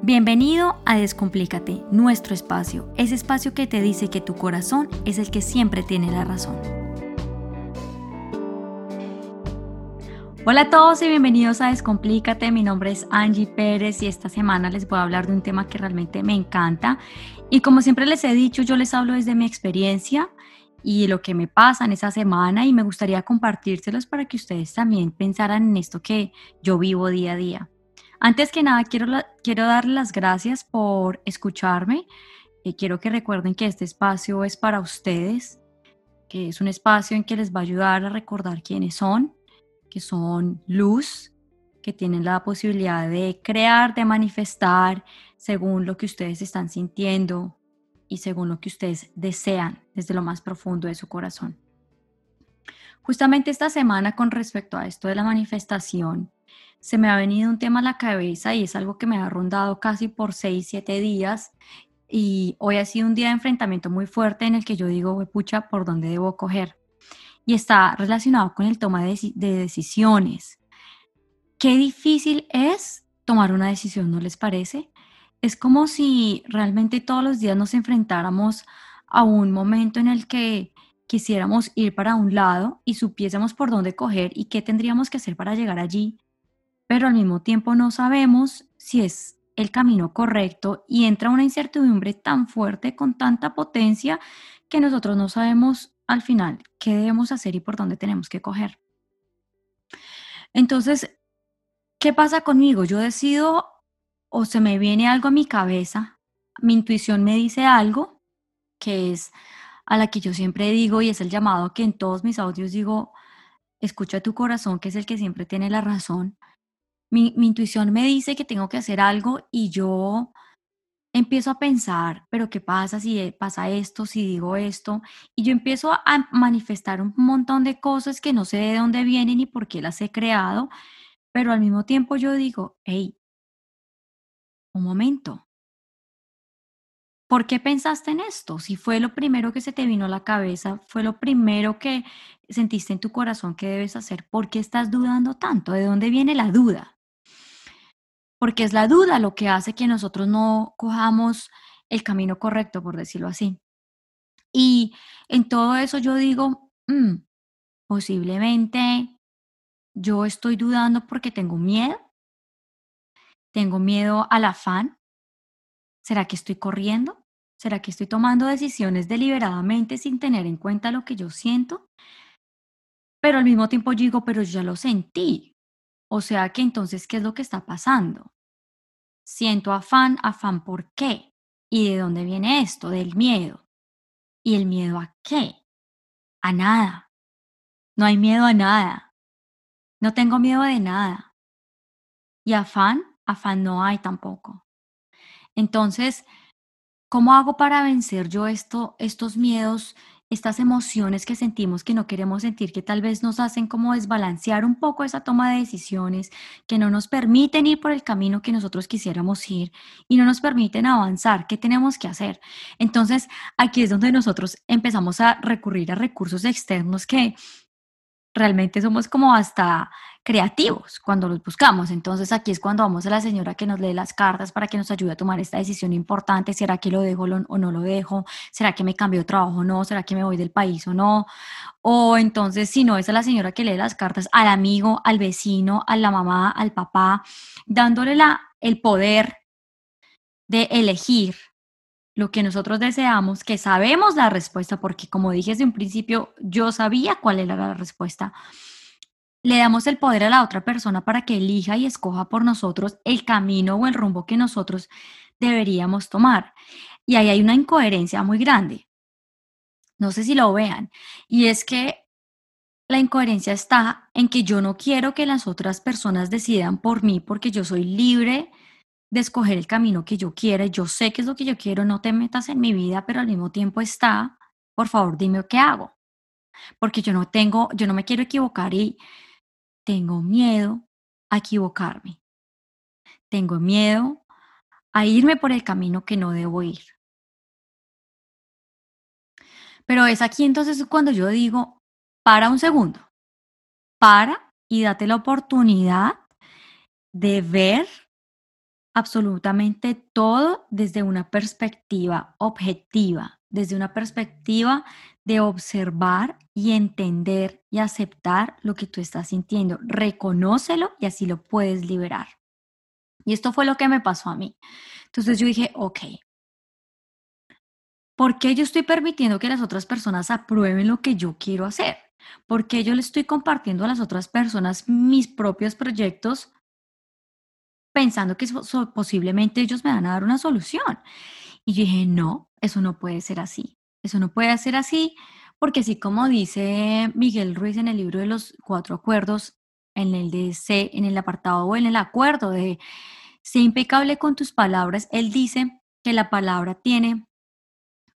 Bienvenido a Descomplícate, nuestro espacio, ese espacio que te dice que tu corazón es el que siempre tiene la razón. Hola a todos y bienvenidos a Descomplícate, mi nombre es Angie Pérez y esta semana les voy a hablar de un tema que realmente me encanta y como siempre les he dicho, yo les hablo desde mi experiencia y lo que me pasa en esa semana y me gustaría compartírselos para que ustedes también pensaran en esto que yo vivo día a día. Antes que nada, quiero, quiero dar las gracias por escucharme. y quiero que recuerden que este espacio es para ustedes, que es un espacio en que les va a ayudar a recordar quiénes son, que son luz, que tienen la posibilidad de crear, de manifestar según lo que ustedes están sintiendo y según lo que ustedes desean desde lo más profundo de su corazón. Justamente esta semana con respecto a esto de la manifestación, se me ha venido un tema a la cabeza y es algo que me ha rondado casi por seis, siete días. Y hoy ha sido un día de enfrentamiento muy fuerte en el que yo digo, pucha, ¿por dónde debo coger? Y está relacionado con el toma de, de decisiones. Qué difícil es tomar una decisión, ¿no les parece? Es como si realmente todos los días nos enfrentáramos a un momento en el que quisiéramos ir para un lado y supiésemos por dónde coger y qué tendríamos que hacer para llegar allí, pero al mismo tiempo no sabemos si es el camino correcto y entra una incertidumbre tan fuerte con tanta potencia que nosotros no sabemos al final qué debemos hacer y por dónde tenemos que coger. Entonces, ¿qué pasa conmigo? Yo decido o se me viene algo a mi cabeza, mi intuición me dice algo que es a la que yo siempre digo y es el llamado que en todos mis audios digo, escucha tu corazón, que es el que siempre tiene la razón mi, intuición me dice que tengo que hacer algo y yo empiezo a pensar, pero ¿qué pasa si eh, pasa esto, si digo esto? Y yo empiezo a manifestar un montón de cosas que no sé de dónde vienen ni por qué las he creado, pero al mismo tiempo yo digo, hey, un momento. ¿Por qué pensaste en esto? Si fue lo primero que se te vino a la cabeza, fue lo primero que sentiste en tu corazón que debes hacer, ¿por qué estás dudando tanto? ¿De dónde viene la duda? Porque es la duda lo que hace que nosotros no cojamos el camino correcto, por decirlo así. Y en todo eso yo digo, mm, posiblemente yo estoy dudando porque tengo miedo, tengo miedo al afán. ¿Será que estoy corriendo? ¿Será que estoy tomando decisiones deliberadamente sin tener en cuenta lo que yo siento? Pero al mismo tiempo digo, pero yo ya lo sentí. O sea que entonces, ¿qué es lo que está pasando? Siento afán, afán ¿por qué? ¿Y de dónde viene esto? Del miedo. ¿Y el miedo a qué? A nada. No hay miedo a nada. No tengo miedo de nada. Y afán, afán no hay tampoco. Entonces, ¿cómo hago para vencer yo esto, estos miedos estas emociones que sentimos que no queremos sentir, que tal vez nos hacen como desbalancear un poco esa toma de decisiones, que no nos permiten ir por el camino que nosotros quisiéramos ir y no nos permiten avanzar. ¿Qué tenemos que hacer? Entonces, aquí es donde nosotros empezamos a recurrir a recursos externos que realmente somos como hasta creativos cuando los buscamos. Entonces aquí es cuando vamos a la señora que nos lee las cartas para que nos ayude a tomar esta decisión importante. ¿Será que lo dejo o no lo dejo? ¿Será que me cambio de trabajo o no? ¿Será que me voy del país o no? O entonces, si no, es a la señora que lee las cartas al amigo, al vecino, a la mamá, al papá, dándole la, el poder de elegir lo que nosotros deseamos, que sabemos la respuesta, porque como dije desde un principio, yo sabía cuál era la respuesta le damos el poder a la otra persona para que elija y escoja por nosotros el camino o el rumbo que nosotros deberíamos tomar. Y ahí hay una incoherencia muy grande. No sé si lo vean. Y es que la incoherencia está en que yo no quiero que las otras personas decidan por mí porque yo soy libre de escoger el camino que yo quiera. Yo sé qué es lo que yo quiero, no te metas en mi vida, pero al mismo tiempo está, por favor, dime qué hago. Porque yo no tengo, yo no me quiero equivocar y tengo miedo a equivocarme. Tengo miedo a irme por el camino que no debo ir. Pero es aquí entonces cuando yo digo, para un segundo, para y date la oportunidad de ver absolutamente todo desde una perspectiva objetiva, desde una perspectiva de observar y entender y aceptar lo que tú estás sintiendo. Reconócelo y así lo puedes liberar. Y esto fue lo que me pasó a mí. Entonces yo dije, ok, ¿por qué yo estoy permitiendo que las otras personas aprueben lo que yo quiero hacer? ¿Por qué yo le estoy compartiendo a las otras personas mis propios proyectos pensando que posiblemente ellos me van a dar una solución? Y yo dije, no, eso no puede ser así. Eso no puede ser así porque así como dice Miguel Ruiz en el libro de los cuatro acuerdos, en el de C, en el apartado o en el acuerdo de Sé impecable con tus palabras. Él dice que la palabra tiene,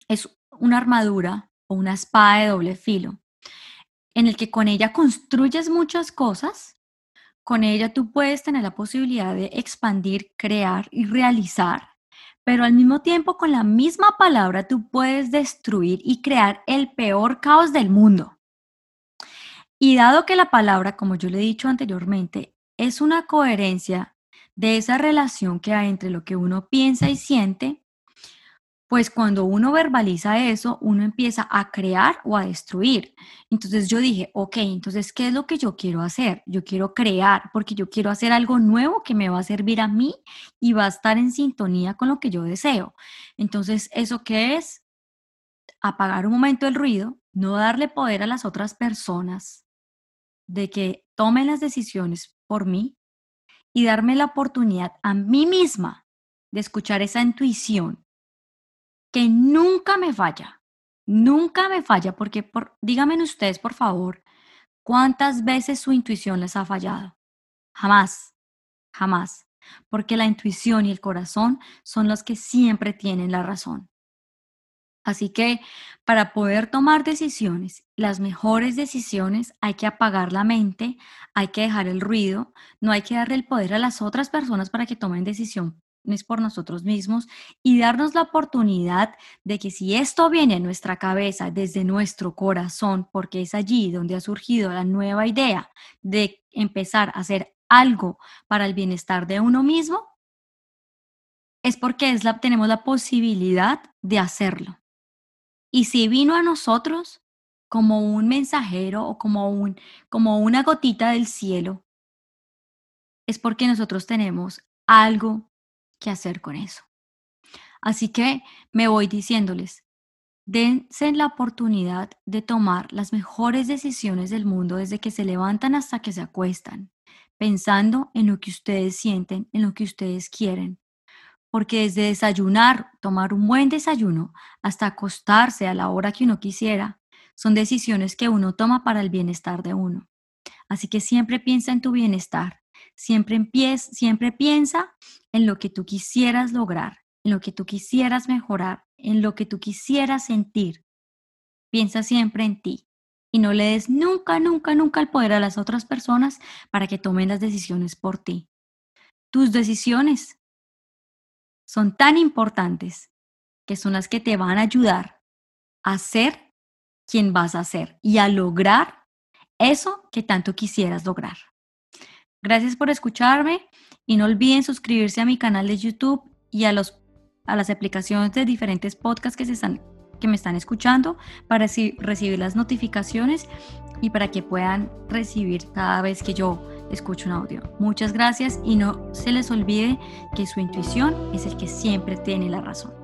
es una armadura o una espada de doble filo, en el que con ella construyes muchas cosas, con ella tú puedes tener la posibilidad de expandir, crear y realizar, pero al mismo tiempo con la misma palabra tú puedes destruir y crear el peor caos del mundo. Y dado que la palabra, como yo le he dicho anteriormente, es una coherencia de esa relación que hay entre lo que uno piensa y siente, pues cuando uno verbaliza eso, uno empieza a crear o a destruir. Entonces yo dije, ok, entonces, ¿qué es lo que yo quiero hacer? Yo quiero crear porque yo quiero hacer algo nuevo que me va a servir a mí y va a estar en sintonía con lo que yo deseo. Entonces, ¿eso qué es? Apagar un momento el ruido, no darle poder a las otras personas de que tomen las decisiones por mí, y darme la oportunidad a mí misma de escuchar esa intuición que nunca me falla, nunca me falla, porque por, díganme ustedes, por favor, ¿cuántas veces su intuición les ha fallado? Jamás, jamás, porque la intuición y el corazón son los que siempre tienen la razón. Así que para poder tomar decisiones, las mejores decisiones, hay que apagar la mente, hay que dejar el ruido, no hay que darle el poder a las otras personas para que tomen decisiones por nosotros mismos y darnos la oportunidad de que si esto viene a nuestra cabeza desde nuestro corazón, porque es allí donde ha surgido la nueva idea de empezar a hacer algo para el bienestar de uno mismo, es porque es la, tenemos la posibilidad de hacerlo. Y si vino a nosotros como un mensajero o como, un, como una gotita del cielo, es porque nosotros tenemos algo que hacer con eso. Así que me voy diciéndoles, dense la oportunidad de tomar las mejores decisiones del mundo desde que se levantan hasta que se acuestan, pensando en lo que ustedes sienten, en lo que ustedes quieren, porque desde desayunar, tomar un buen desayuno, hasta acostarse a la hora que uno quisiera, son decisiones que uno toma para el bienestar de uno. Así que siempre piensa en tu bienestar, siempre, siempre piensa en lo que tú quisieras lograr, en lo que tú quisieras mejorar, en lo que tú quisieras sentir. Piensa siempre en ti y no le des nunca, nunca, nunca el poder a las otras personas para que tomen las decisiones por ti. Tus decisiones son tan importantes que son las que te van a ayudar a ser quien vas a ser y a lograr eso que tanto quisieras lograr. Gracias por escucharme y no olviden suscribirse a mi canal de YouTube y a, los, a las aplicaciones de diferentes podcasts que, se están, que me están escuchando para recibir las notificaciones y para que puedan recibir cada vez que yo escucho un audio. Muchas gracias y no se les olvide que su intuición es el que siempre tiene la razón.